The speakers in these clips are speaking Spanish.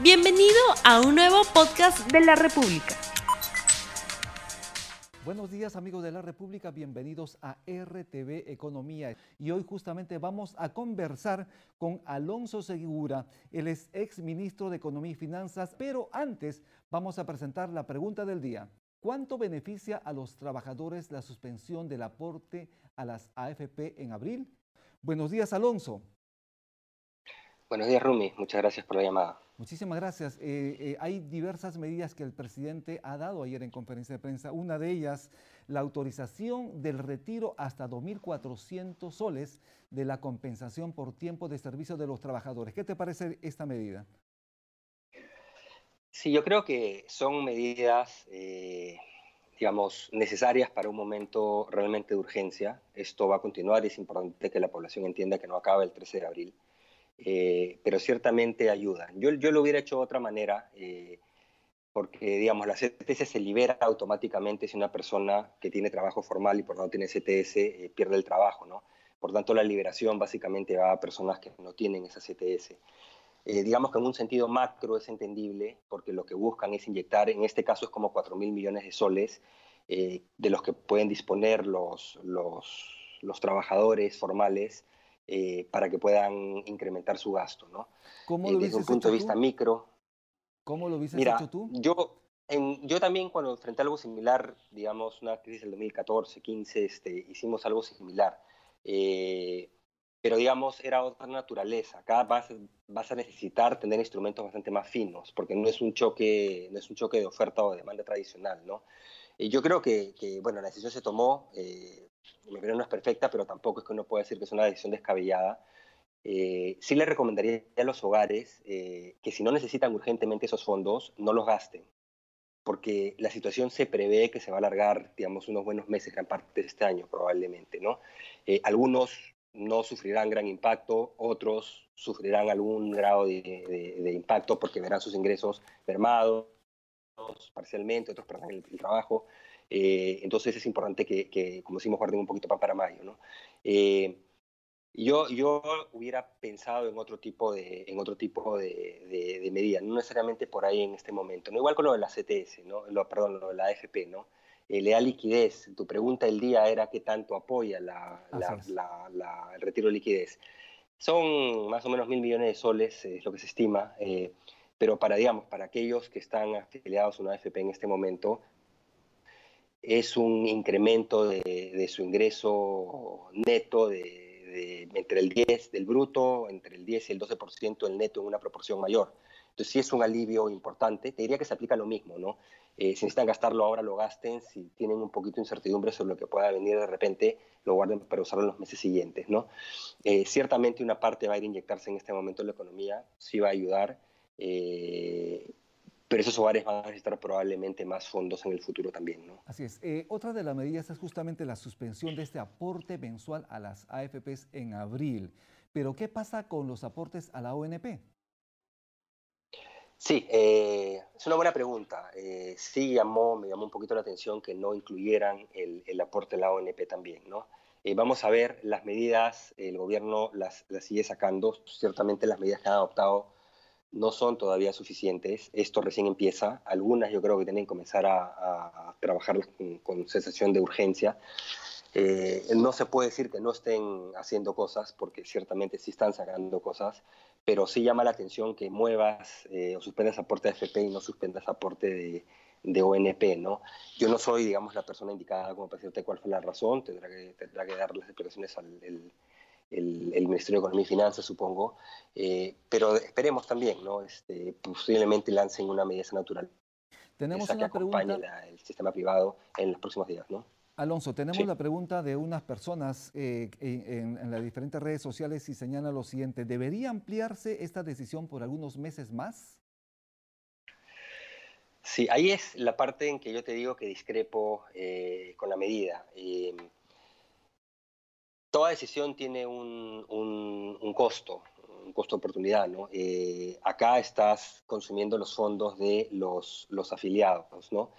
Bienvenido a un nuevo podcast de la República. Buenos días amigos de la República, bienvenidos a RTV Economía. Y hoy justamente vamos a conversar con Alonso Segura, él es ex ministro de Economía y Finanzas, pero antes vamos a presentar la pregunta del día. ¿Cuánto beneficia a los trabajadores la suspensión del aporte a las AFP en abril? Buenos días Alonso. Buenos días Rumi, muchas gracias por la llamada. Muchísimas gracias. Eh, eh, hay diversas medidas que el presidente ha dado ayer en conferencia de prensa. Una de ellas, la autorización del retiro hasta 2.400 soles de la compensación por tiempo de servicio de los trabajadores. ¿Qué te parece esta medida? Sí, yo creo que son medidas, eh, digamos, necesarias para un momento realmente de urgencia. Esto va a continuar y es importante que la población entienda que no acaba el 13 de abril. Eh, pero ciertamente ayuda. Yo, lo hubiera hecho de otra manera, eh, porque, digamos, la CTS se libera automáticamente si una persona que tiene trabajo formal y por no tiene CTS eh, pierde el trabajo, ¿no? Por tanto, la liberación básicamente va a personas que no tienen esa CTS. digamos que en un sentido macro es entendible, porque lo que buscan es inyectar, en este caso es como 4 mil millones de soles, de los que pueden disponer los, los trabajadores formales eh, para que puedan incrementar su gasto, ¿no? ¿Cómo eh, lo desde un punto de vista micro. ¿Cómo lo hubieses hecho tú? Yo, yo también cuando enfrenté algo similar, digamos, una crisis del 2014, 15, este, hicimos algo similar. Eh, pero digamos, era otra naturaleza. Acá vas, vas, a necesitar tener instrumentos bastante más finos, porque no es un choque, no es un choque de oferta o de demanda tradicional, ¿no? Y yo creo que, que, bueno, la decisión se tomó, mi opinión no es perfecta, pero tampoco es que uno pueda decir que es una decisión descabellada. Eh, sí le recomendaría a los hogares eh, que si no necesitan urgentemente esos fondos, no los gasten, porque la situación se prevé que se va a alargar, digamos, unos buenos meses, gran parte de este año probablemente, ¿no? Eh, algunos no sufrirán gran impacto, otros sufrirán algún grado de, impacto porque verán sus ingresos mermados parcialmente, otros perderán el trabajo. Eh, entonces es importante que, como decimos, guarden un poquito para mayo. ¿no? Eh, yo, yo hubiera pensado en otro tipo de, en otro tipo de, de, medida, no necesariamente por ahí en este momento. ¿no? Igual con lo de la CTS, ¿no? Lo, perdón, lo de la AFP, ¿no? Eh, le da liquidez. Tu pregunta del día era qué tanto apoya la, la, el retiro de liquidez. Son más o menos mil millones de soles, es lo que se estima, pero para, digamos, para aquellos que están afiliados a una AFP en este momento, es un incremento de, su ingreso neto de, entre el 10 del bruto, entre el 10 y el 12% del neto en una proporción mayor. Entonces sí es un alivio importante. Te diría que se aplica lo mismo, ¿no? Eh, si necesitan gastarlo ahora, lo gasten. Si tienen un poquito de incertidumbre sobre lo que pueda venir de repente, lo guarden para usarlo en los meses siguientes, ¿no? Eh, ciertamente una parte va a ir a inyectarse en este momento en la economía, sí va a ayudar. Eh, pero esos hogares van a necesitar probablemente más fondos en el futuro también. ¿no? Así es. Eh, otra de las medidas es justamente la suspensión de este aporte mensual a las AFPs en abril. Pero ¿qué pasa con los aportes a la ONP? Sí, eh, es una buena pregunta. Eh, sí llamó, me llamó un poquito la atención que no incluyeran el, el aporte a la ONP también, ¿no? vamos a ver las medidas, el gobierno las, las sigue sacando, ciertamente las medidas que han adoptado no son todavía suficientes. Esto recién empieza. Algunas yo creo que tienen que comenzar a, trabajar con, sensación de urgencia. Eh, no se puede decir que no estén haciendo cosas, porque ciertamente sí están sacando cosas, pero sí llama la atención que muevas eh, o suspendas aporte de FP y no suspendas aporte de, de, ONP, ¿no? Yo no soy, digamos, la persona indicada como para decirte cuál fue la razón, tendrá que, tendrá que dar las explicaciones al Ministerio de Economía y Finanzas, supongo, eh, pero esperemos también, ¿no? Este, posiblemente lancen una medida natural. Tenemos una pregunta. el sistema privado en los próximos días, ¿no? Alonso, tenemos la pregunta de unas personas eh, en, en, las diferentes redes sociales y señala lo siguiente, ¿debería ampliarse esta decisión por algunos meses más? Sí, ahí es la parte en que yo te digo que discrepo eh, con la medida toda decisión tiene un, costo, un costo de oportunidad. ¿no? Eh, acá estás consumiendo los fondos de los, afiliados, ¿no?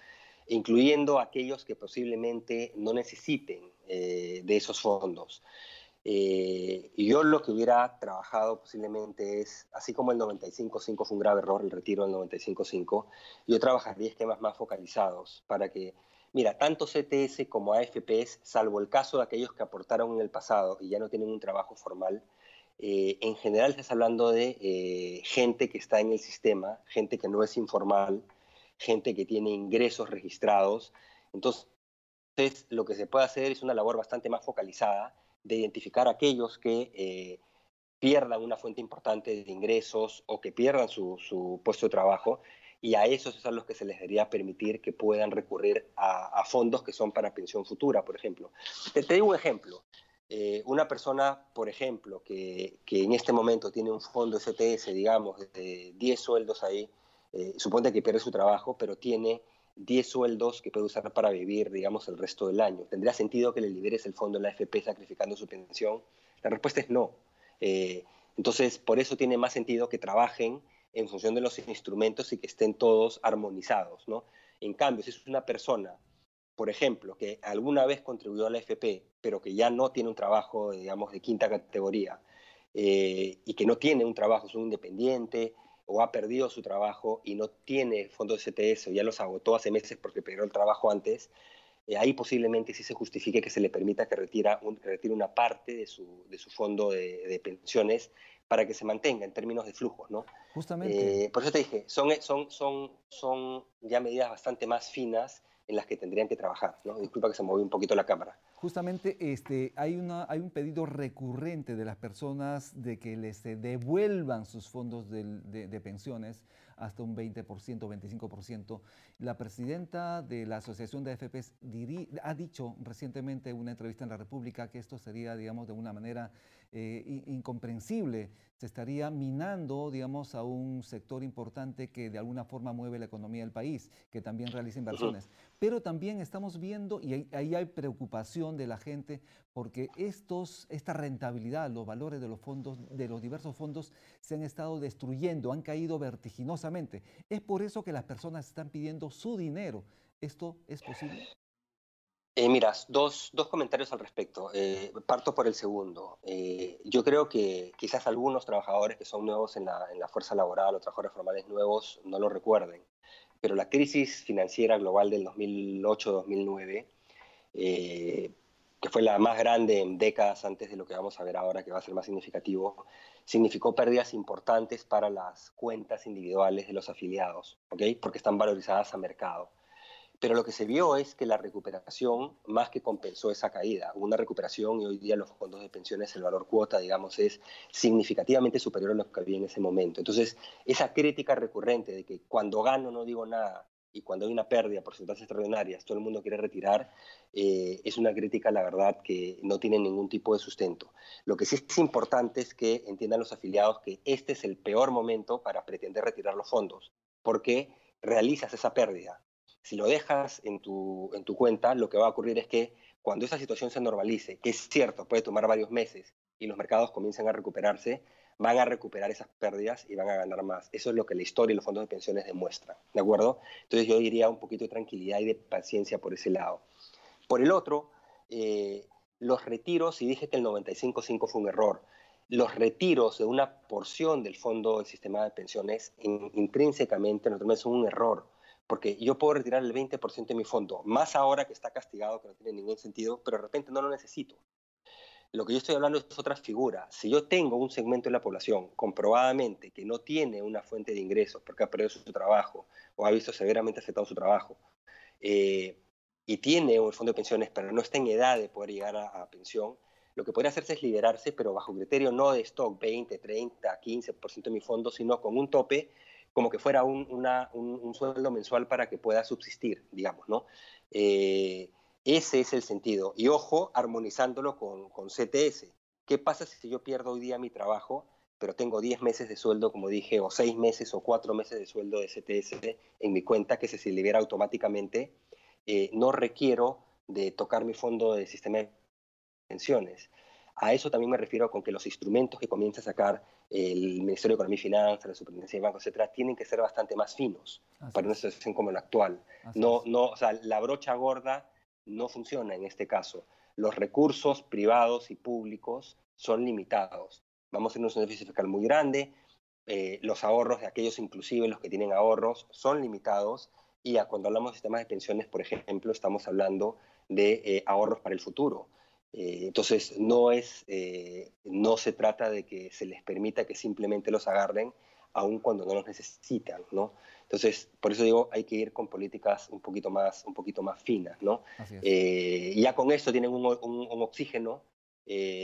incluyendo aquellos que posiblemente no necesiten eh, de esos fondos. Eh, yo lo que hubiera trabajado posiblemente es, así como el 95.5 fue un grave error, el retiro del 95.5, yo trabajaría esquemas más focalizados para que, mira, tanto CTS como AFPs, salvo el caso de aquellos que aportaron en el pasado y ya no tienen un trabajo formal, eh, en general estás hablando de eh, gente que está en el sistema, gente que no es informal, gente que tiene ingresos registrados. Entonces, lo que se puede hacer es una labor bastante más focalizada de identificar a aquellos que eh, pierdan una fuente importante de ingresos o que pierdan su, puesto de trabajo y a esos es a los que se les debería permitir que puedan recurrir a, fondos que son para pensión futura, por ejemplo. Te, te digo un ejemplo. Eh, una persona, por ejemplo, que, que, en este momento tiene un fondo STS, digamos, de 10 sueldos ahí, eh, suponte que pierde su trabajo, pero tiene 10 sueldos que puede usar para vivir, digamos, el resto del año. ¿Tendría sentido que le liberes el fondo en la AFP sacrificando su pensión? La respuesta es no. Eh, entonces, por eso tiene más sentido que trabajen en función de los instrumentos y que estén todos armonizados, ¿no? En cambio, si es una persona, por ejemplo, que alguna vez contribuyó a la AFP, pero que ya no tiene un trabajo, digamos, de quinta categoría, eh, y que no tiene un trabajo, es un independiente, o ha perdido su trabajo y no tiene fondos de CTS o ya los agotó hace meses porque perdió el trabajo antes, eh, ahí posiblemente sí se justifique que se le permita que, retira retire una parte de su fondo de, pensiones para que se mantenga en términos de flujos, ¿no? Justamente. Eh, por eso te dije, son, son, son, son ya medidas bastante más finas en las que tendrían que trabajar, ¿no? Disculpa que se movió un poquito la cámara. Justamente este, hay, una, hay un pedido recurrente de las personas de que les devuelvan sus fondos de, pensiones hasta un 20%, 25%. La presidenta de la Asociación de AFPs ha dicho recientemente en una entrevista en la República que esto sería, digamos, de una manera eh, incomprensible. Se estaría minando, digamos, a un sector importante que de alguna forma mueve la economía del país, que también realiza inversiones. Pero también estamos viendo, y ahí hay preocupación de la gente, porque estos, esta rentabilidad, los valores de los fondos, de los diversos fondos, se han estado destruyendo, han caído vertiginosamente. Es por eso que las personas están pidiendo su dinero. ¿Esto es posible? Eh, mira, dos, comentarios al respecto. Eh, parto por el segundo. Eh, yo creo que quizás algunos trabajadores que son nuevos en la, en la fuerza laboral o trabajadores formales nuevos no lo recuerden, pero la crisis financiera global del 2008-2009, que fue la más grande en décadas antes de lo que vamos a ver ahora, que va a ser más significativo, significó pérdidas importantes para las cuentas individuales de los afiliados. Porque están valorizadas a mercado. Pero lo que se vio es que la recuperación más que compensó esa caída. Hubo una recuperación y hoy día los fondos de pensiones, el valor cuota, digamos, es significativamente superior a lo que había en ese momento. Entonces, esa crítica recurrente de que cuando gano no digo nada y cuando hay una pérdida, porcentajes extraordinarias, todo el mundo quiere retirar, eh, es una crítica, la verdad, que no tiene ningún tipo de sustento. Lo que sí es importante es que entiendan los afiliados que este es el peor momento para pretender retirar los fondos, porque realizas esa pérdida si lo dejas en tu, en tu cuenta, lo que va a ocurrir es que cuando esa situación se normalice, que es cierto, puede tomar varios meses y los mercados comiencen a recuperarse, van a recuperar esas pérdidas y van a ganar más. Eso es lo que la historia y los fondos de pensiones demuestran, ¿de acuerdo? Entonces yo diría un poquito de tranquilidad y de paciencia por ese lado. Por el otro, eh, los retiros, y dije que el 95.5 fue un error, los retiros de una porción del fondo del sistema de pensiones intrínsecamente, naturalmente, son un error porque yo puedo retirar el 20% de mi fondo, más ahora que está castigado, que no tiene ningún sentido, pero de repente no lo necesito. Lo que yo estoy hablando es otra figura. Si yo tengo un segmento de la población comprobadamente que no tiene una fuente de ingresos porque ha perdido su trabajo o ha visto severamente afectado su trabajo eh, y tiene un fondo de pensiones pero no está en edad de poder llegar a, pensión, lo que podría hacerse es liberarse, pero bajo criterio no de stock 20, 30, 15% de mi fondo, sino con un tope como que fuera un, un, sueldo mensual para que pueda subsistir, digamos, ¿no? Eh, ese es el sentido. Y ojo, armonizándolo con, con, CTS. ¿Qué pasa si yo pierdo hoy día mi trabajo, pero tengo 10 meses de sueldo, como dije, o 6 meses o 4 meses de sueldo de CTS en mi cuenta que se libera automáticamente? Eh, no requiero de tocar mi fondo de sistema de pensiones. A eso también me refiero con que los instrumentos que comienza a sacar el Ministerio de Economía y Finanzas, la Superintendencia de Bancos, etcétera, tienen que ser bastante más finos para una situación como la actual. no, no, o sea, la brocha gorda no funciona en este caso. los recursos privados y públicos son limitados. Vamos a tener un déficit fiscal muy grande, eh, los ahorros de aquellos, inclusive los que tienen ahorros, son limitados y cuando hablamos de sistemas de pensiones, por ejemplo, estamos hablando de eh, ahorros para el futuro. Eh, entonces, no, es, no se trata de que se les permita que simplemente los agarren, aun cuando no los necesitan, ¿no? Entonces, por eso digo, hay que ir con políticas un poquito más, un poquito más finas, ¿no? ya con esto tienen un, un oxígeno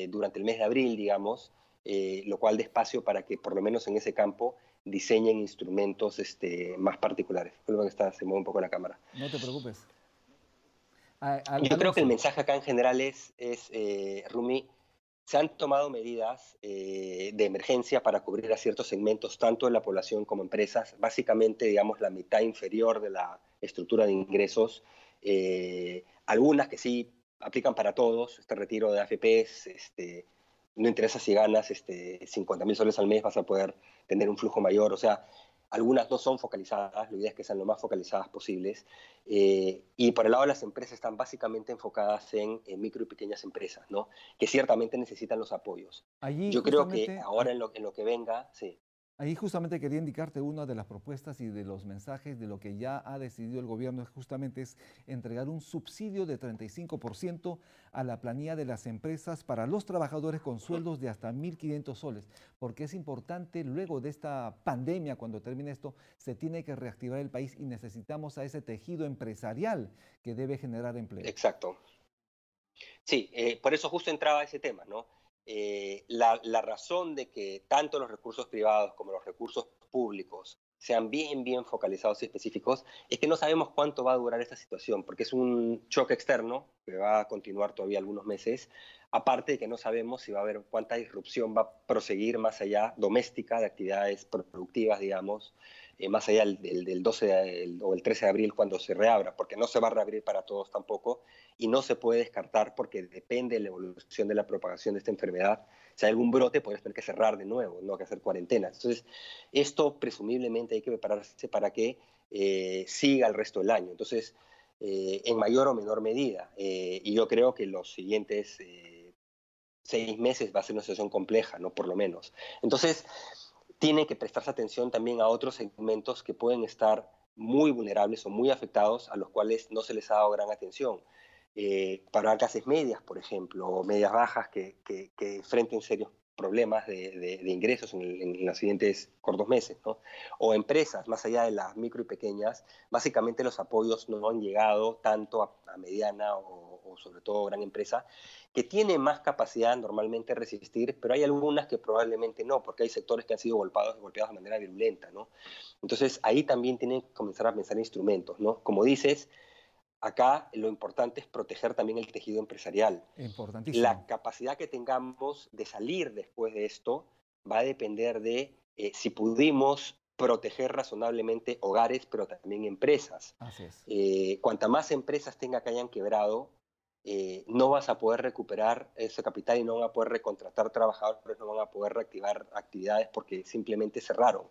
durante el mes de abril, digamos, eh, lo cual despacio para que por lo menos en ese campo diseñen instrumentos este, más particulares. Creo que está, se mueve un poco la cámara. No te preocupes. Yo creo que el mensaje acá en general es, es eh, Rumi, se han tomado medidas eh, de emergencia para cubrir a ciertos segmentos, tanto de la población como empresas, básicamente, digamos, la mitad inferior de la estructura de ingresos, algunas que sí aplican para todos, este retiro de AFPs, este, no interesa si ganas este, 50 mil soles al mes, vas a poder tener un flujo mayor. O sea, algunas no son focalizadas, la idea es que sean lo más focalizadas posibles. Eh, y por el lado de las empresas están básicamente enfocadas en, micro y pequeñas empresas, ¿no? que ciertamente necesitan los apoyos. Yo creo que ahora en lo, en lo que venga, sí. Ahí justamente quería indicarte una de las propuestas y de los mensajes de lo que ya ha decidido el gobierno justamente es entregar un subsidio de 35% a la planilla de las empresas para los trabajadores con sueldos de hasta 1.500 soles, porque es importante luego de esta pandemia, cuando termine esto, se tiene que reactivar el país y necesitamos a ese tejido empresarial que debe generar empleo. Exacto. Sí, eh, por eso justo entraba ese tema, ¿no? Eh, la, razón de que tanto los recursos privados como los recursos públicos sean bien, bien focalizados y específicos, es que no sabemos cuánto va a durar esta situación, porque es un choque externo que va a continuar todavía algunos meses, aparte de que no sabemos si va a haber cuánta disrupción va a proseguir más allá doméstica de actividades productivas, digamos, eh, más allá del, 12 o el 13 de abril cuando se reabra, porque no se va a reabrir para todos tampoco y no se puede descartar porque depende de la evolución de la propagación de esta enfermedad. Si hay algún brote, puedes tener que cerrar de nuevo, no que hacer cuarentena. Entonces, esto presumiblemente hay que prepararse para que eh, siga el resto del año. Entonces, eh, en mayor o menor medida. y yo creo que los siguientes seis meses va a ser una situación compleja, ¿no? Por lo menos. Entonces, tiene que prestarse atención también a otros segmentos que pueden estar muy vulnerables o muy afectados, a los cuales no se les ha dado gran atención. Eh, para clases medias, por ejemplo, o medias bajas que, que, que enfrenten serios problemas de, ingresos en, los siguientes cortos meses, ¿no? O empresas, más allá de las micro y pequeñas, básicamente los apoyos no han llegado tanto a, mediana o, o, sobre todo gran empresa, que tiene más capacidad normalmente de resistir, pero hay algunas que probablemente no, porque hay sectores que han sido golpeados, golpeados de manera virulenta, ¿no? Entonces ahí también tienen que comenzar a pensar en instrumentos, ¿no? Como dices, acá lo importante es proteger también el tejido empresarial. Importantísimo. La capacidad que tengamos de salir después de esto va a depender de eh, si pudimos proteger razonablemente hogares, pero también empresas. Así es. Eh, cuanta más empresas tenga que hayan quebrado, eh, no vas a poder recuperar ese capital y no van a poder recontratar trabajadores, no van a poder reactivar actividades porque simplemente cerraron.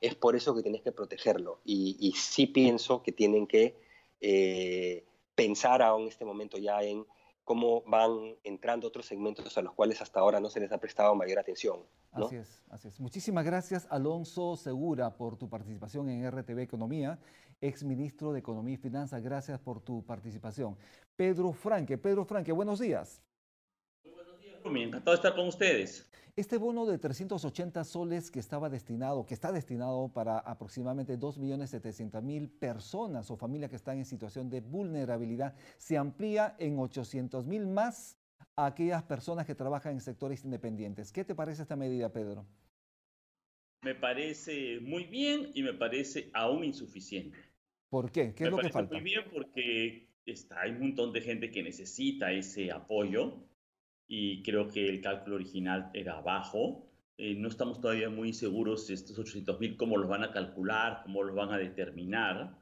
Es por eso que tienes que protegerlo. Y, sí pienso que tienen que eh, pensar aún en este momento ya en cómo van entrando otros segmentos a los cuales hasta ahora no se les ha prestado mayor atención. Así es, así es. Muchísimas gracias, Alonso Segura, por tu participación en RTV Economía, ex ministro de Economía y Finanzas. Gracias por tu participación. Pedro Franque, Pedro Franque, buenos días. Muy buenos días, Rumi. Encantado de estar con ustedes. Este bono de 380 soles que estaba destinado, que está destinado para aproximadamente 2.700.000 personas o familias que están en situación de vulnerabilidad, se amplía en 800.000 más a aquellas personas que trabajan en sectores independientes. ¿Qué te parece esta medida, Pedro? Me parece muy bien y me parece aún insuficiente. ¿Por qué? ¿Qué es lo que falta? Muy bien porque está, hay un montón de gente que necesita ese apoyo y creo que el cálculo original era bajo. Eh, no estamos todavía muy seguros estos 800 mil, cómo los van a calcular, cómo los van a determinar,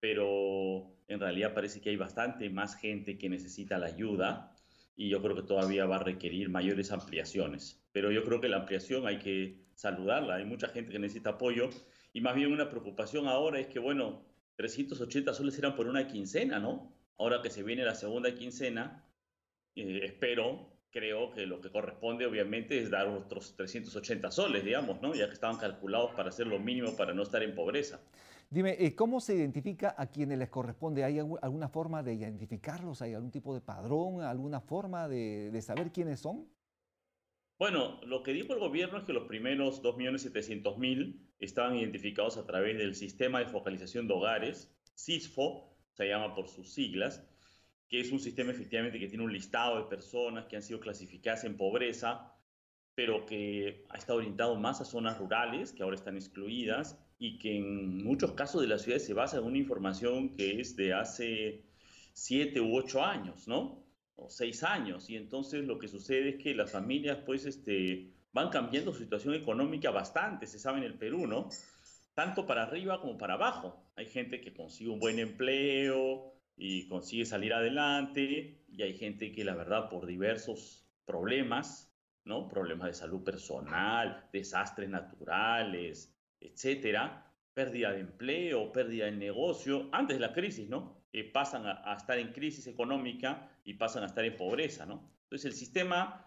pero en realidad parece que hay bastante más gente que necesita la ayuda y yo creo que todavía va a requerir mayores ampliaciones. Pero yo creo que la ampliación hay que saludarla, hay mucha gente que necesita apoyo y más bien una preocupación ahora es que, bueno, 380 soles eran por una quincena, ¿no? Ahora que se viene la segunda quincena, eh, espero, creo que lo que corresponde obviamente es dar otros 380 soles, digamos, ¿no? Ya que estaban calculados para hacer lo mínimo para no estar en pobreza. Dime, eh, ¿cómo se identifica a quienes les corresponde? ¿Hay alguna forma de identificarlos? ¿Hay algún tipo de padrón? ¿Alguna forma de, de saber quiénes son? Bueno, lo que dijo el gobierno es que los primeros 2.700.000 estaban identificados a través del Sistema de Focalización de Hogares, CISFO, se llama por sus siglas, que es un sistema efectivamente que tiene un listado de personas que han sido clasificadas en pobreza, pero que ha estado orientado más a zonas rurales, que ahora están excluidas, y que en muchos casos de las ciudades se basa en una información que es de hace siete u ocho años, ¿no? O seis años. Y entonces lo que sucede es que las familias, pues, este, van cambiando su situación económica bastante, se sabe en el Perú, ¿no? Tanto para arriba como para abajo. Hay gente que consigue un buen empleo y consigue salir adelante, y hay gente que la verdad por diversos problemas, ¿no? Problemas de salud personal, desastres naturales, etcétera, pérdida de empleo, pérdida de negocio, antes de la crisis, ¿no? Eh, pasan a, a, estar en crisis económica y pasan a estar en pobreza, ¿no? Entonces el sistema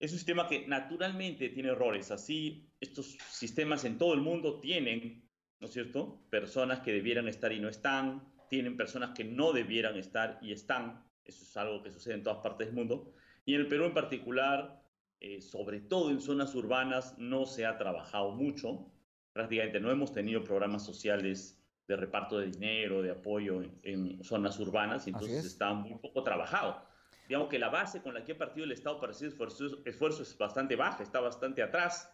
es un sistema que naturalmente tiene errores, así estos sistemas en todo el mundo tienen, ¿no es cierto?, personas que debieran estar y no están, tienen personas que no debieran estar y están, eso es algo que sucede en todas partes del mundo, y en el Perú en particular, eh, sobre todo en zonas urbanas, no se ha trabajado mucho, prácticamente no hemos tenido programas sociales de reparto de dinero, de apoyo en, zonas urbanas, y entonces está muy poco trabajado. Digamos que la base con la que ha partido el Estado para hacer esfuerzo, esfuerzo es bastante baja, está bastante atrás.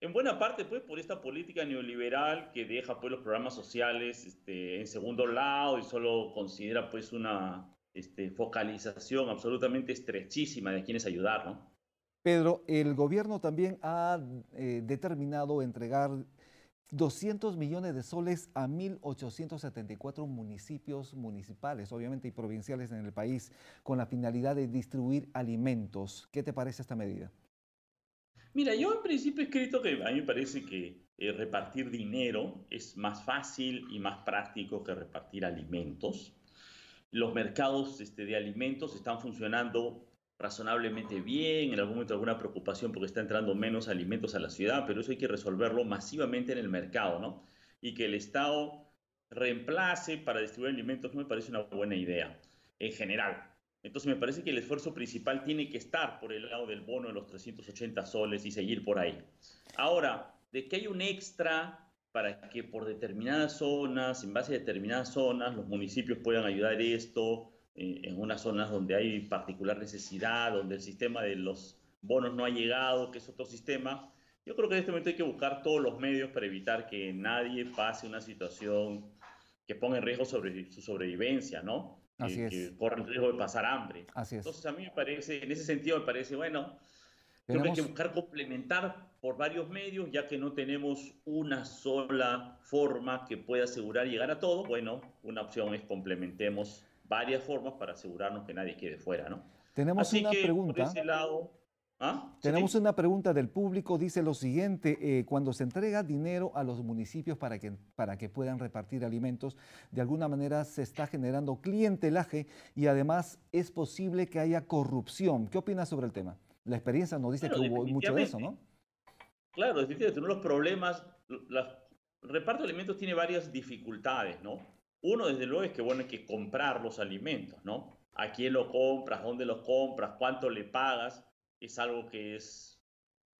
En buena parte, pues, por esta política neoliberal que deja, pues, los programas sociales este, en segundo lado y solo considera, pues, una este, focalización absolutamente estrechísima de quienes ayudar, ¿no? Pedro, el gobierno también ha eh, determinado entregar 200 millones de soles a 1.874 municipios municipales, obviamente y provinciales en el país, con la finalidad de distribuir alimentos. ¿Qué te parece esta medida? Mira, yo en principio he escrito que a mí me parece que eh, repartir dinero es más fácil y más práctico que repartir alimentos. Los mercados este, de alimentos están funcionando razonablemente bien, en algún momento alguna preocupación porque está entrando menos alimentos a la ciudad, pero eso hay que resolverlo masivamente en el mercado, ¿no? Y que el Estado reemplace para distribuir alimentos no me parece una buena idea, en general. Entonces me parece que el esfuerzo principal tiene que estar por el lado del bono de los 380 soles y seguir por ahí. Ahora, de que hay un extra para que por determinadas zonas, en base a determinadas zonas, los municipios puedan ayudar esto, eh, en unas zonas donde hay particular necesidad, donde el sistema de los bonos no ha llegado, que es otro sistema. Yo creo que en este momento hay que buscar todos los medios para evitar que nadie pase una situación que ponga en riesgo sobre, su sobrevivencia, ¿no? Así que, es. que corre el riesgo de pasar hambre. Así es. Entonces a mí me parece, en ese sentido me parece, bueno, creo que hay que buscar complementar por varios medios, ya que no tenemos una sola forma que pueda asegurar llegar a todo. Bueno, una opción es complementemos varias formas para asegurarnos que nadie quede fuera, ¿no? Tenemos Así una que, pregunta. Por ese lado, ¿Ah? Tenemos Sí. una pregunta del público, dice lo siguiente, eh, cuando se entrega dinero a los municipios para que, para que puedan repartir alimentos, de alguna manera se está generando clientelaje y además es posible que haya corrupción. ¿Qué opinas sobre el tema? La experiencia nos dice que hubo mucho de eso, ¿no? Claro, definitivamente, uno de los problemas, la- el reparto de alimentos tiene varias dificultades, ¿no? Uno, desde luego, es que, bueno, hay que comprar los alimentos, ¿no? ¿A quién lo compras? ¿Dónde los compras? ¿Cuánto le pagas? Es algo que es,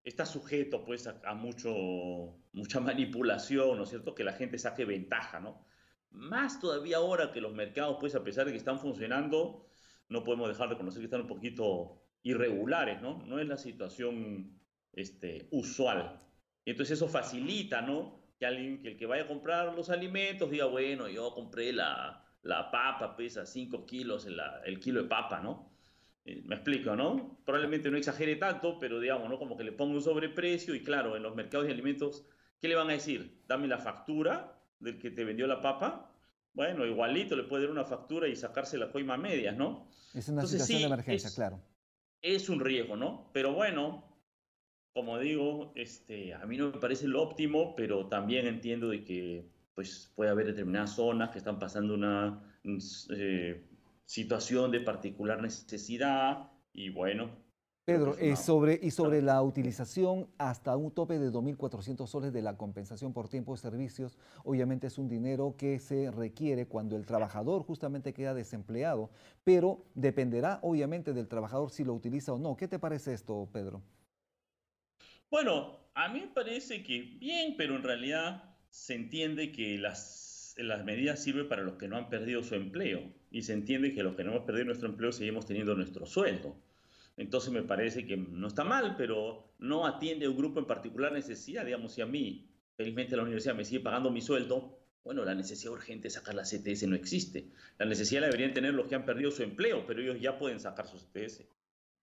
está sujeto, pues, a, mucho, mucha manipulación, ¿no es cierto? Que la gente saque ventaja, ¿no? Más todavía ahora que los mercados, pues, a pesar de que están funcionando, no podemos dejar de reconocer que están un poquito irregulares, ¿no? No es la situación este, usual. Entonces eso facilita, ¿no? Que alguien, que el que vaya a comprar los alimentos diga, bueno, yo compré la, la papa, pesa 5 kilos el kilo de papa, ¿no? Eh, Me explico, ¿no? Probablemente no exagere tanto, pero digamos, ¿no? Como que le ponga un sobreprecio y claro, en los mercados de alimentos, ¿qué le van a decir? Dame la factura del que te vendió la papa. Bueno, igualito le puede dar una factura y sacarse la coima a medias, ¿no? Es una Entonces, situación sí, de emergencia, es- claro. es un riesgo, ¿no? Pero bueno, como digo, este, a mí no me parece lo óptimo, pero también entiendo de que pues, puede haber determinadas zonas que están pasando una mm, eh, situación de particular necesidad y bueno. Pedro, eh, sobre, y sobre la utilización hasta un tope de 2.400 soles de la compensación por tiempo de servicios, obviamente es un dinero que se requiere cuando el trabajador justamente queda desempleado, pero dependerá obviamente del trabajador si lo utiliza o no. ¿Qué te parece esto, Pedro? Bueno, a mí me parece que bien, pero en realidad se entiende que las, las medidas sirven para los que no han perdido su empleo y se entiende que los que no hemos perdido nuestro empleo seguimos teniendo nuestro sueldo. Entonces me parece que no está mal, pero no atiende a un grupo en particular necesidad. Digamos, si a mí, felizmente la universidad me sigue pagando mi sueldo, bueno, la necesidad urgente de sacar la CTS no existe. La necesidad la deberían tener los que han perdido su empleo, pero ellos ya pueden sacar su CTS.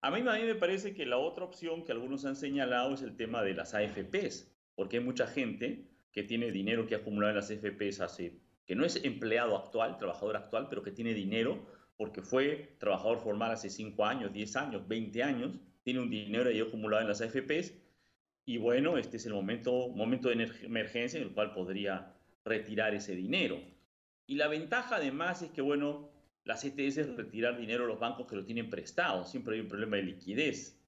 A mí, a me parece que la otra opción que algunos han señalado es el tema de las AFPs, porque hay mucha gente que tiene dinero que ha acumulado en las AFPs hace, que no es empleado actual, trabajador actual, pero que tiene dinero porque fue trabajador formal hace 5 años, 10 años, 20 años, tiene un dinero ahí acumulado en las AFPs y bueno, este es el momento, momento de emergencia en el cual podría retirar ese dinero. Y la ventaja además es que, bueno, las ETS es retirar dinero a los bancos que lo tienen prestado, siempre hay un problema de liquidez.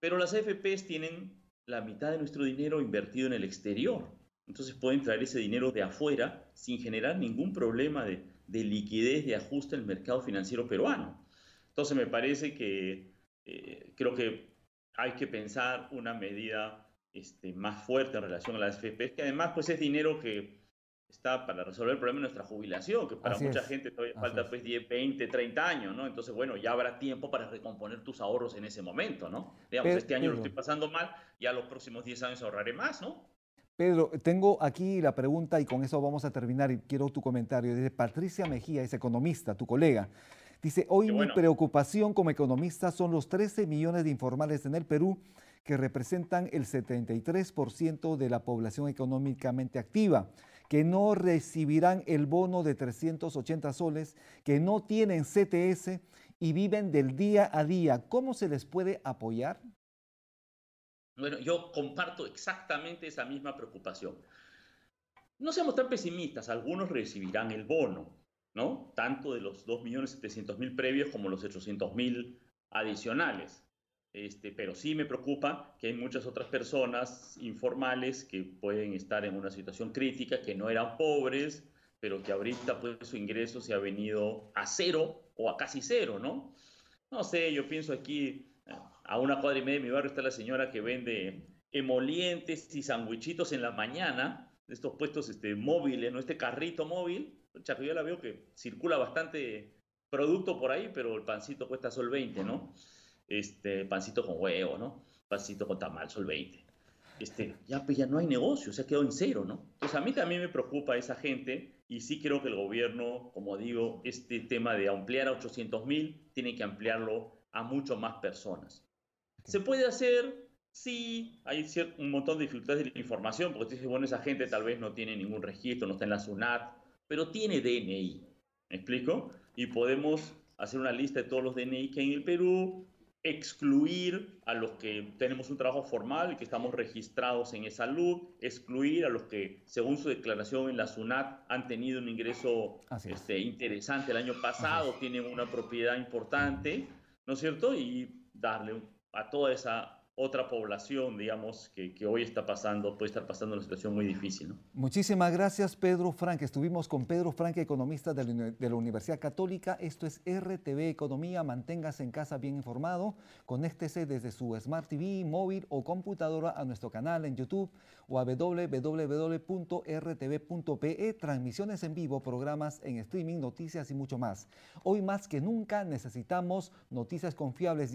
Pero las AFPs tienen la mitad de nuestro dinero invertido en el exterior. Entonces pueden traer ese dinero de afuera sin generar ningún problema de, liquidez, de ajuste el mercado financiero peruano. Entonces me parece que eh, creo que hay que pensar una medida este, más fuerte en relación a las AFPs, que además pues es dinero que está para resolver el problema de nuestra jubilación, que para mucha gente todavía falta pues 10, 20, 30 años, ¿no? Entonces, bueno, ya habrá tiempo para recomponer tus ahorros en ese momento, ¿no? Digamos, este año lo estoy pasando mal, ya los próximos 10 años ahorraré más, ¿no? Pedro, tengo aquí la pregunta y con eso vamos a terminar y quiero tu comentario. Dice Patricia Mejía, es economista, tu colega. Dice, hoy mi preocupación como economista son los 13 millones de informales en el Perú que representan el 73% de la población económicamente activa que no recibirán el bono de 380 soles, que no tienen CTS y viven del día a día. ¿Cómo se les puede apoyar? Bueno, yo comparto exactamente esa misma preocupación. No seamos tan pesimistas, algunos recibirán el bono, ¿no? Tanto de los 2.700.000 previos como los 800.000 adicionales. Este, pero sí me preocupa que hay muchas otras personas informales que pueden estar en una situación crítica, que no eran pobres, pero que ahorita pues su ingreso se ha venido a cero o a casi cero, ¿no? No sé, yo pienso aquí, a una cuadra y media de mi barrio está la señora que vende emolientes y sandwichitos en la mañana, estos puestos este, móviles, ¿no? Este carrito móvil, que yo la veo que circula bastante producto por ahí, pero el pancito cuesta sol 20, ¿no? este, pancito con huevo, ¿no? Pancito con tamal, sol 20. Este, ya, pues ya no hay negocio, se ha quedado en cero, ¿no? Entonces a mí también me preocupa esa gente y sí creo que el gobierno, como digo, este tema de ampliar a 800 mil, tiene que ampliarlo a mucho más personas. ¿Se puede hacer? Sí, hay un montón de dificultades de la información, porque dices, bueno, esa gente tal vez no tiene ningún registro, no está en la SUNAT, pero tiene DNI, ¿me explico? Y podemos hacer una lista de todos los DNI que hay en el Perú, excluir a los que tenemos un trabajo formal y que estamos registrados en esa salud, excluir a los que, según su declaración en la SUNAT, han tenido un ingreso este, interesante el año pasado, tienen una propiedad importante, ¿no es cierto? Y darle a toda esa otra población, digamos, que, hoy está pasando, puede estar pasando una situación muy difícil. Muchísimas gracias, Pedro Frank. Estuvimos con Pedro Frank, economista de la, Universidad Católica. Esto es RTV Economía. Manténgase en casa bien informado. Conéctese desde su Smart TV, móvil o computadora a nuestro canal en YouTube o a www.rtv.pe. Transmisiones en vivo, programas en streaming, noticias y mucho más. Hoy más que nunca necesitamos noticias confiables.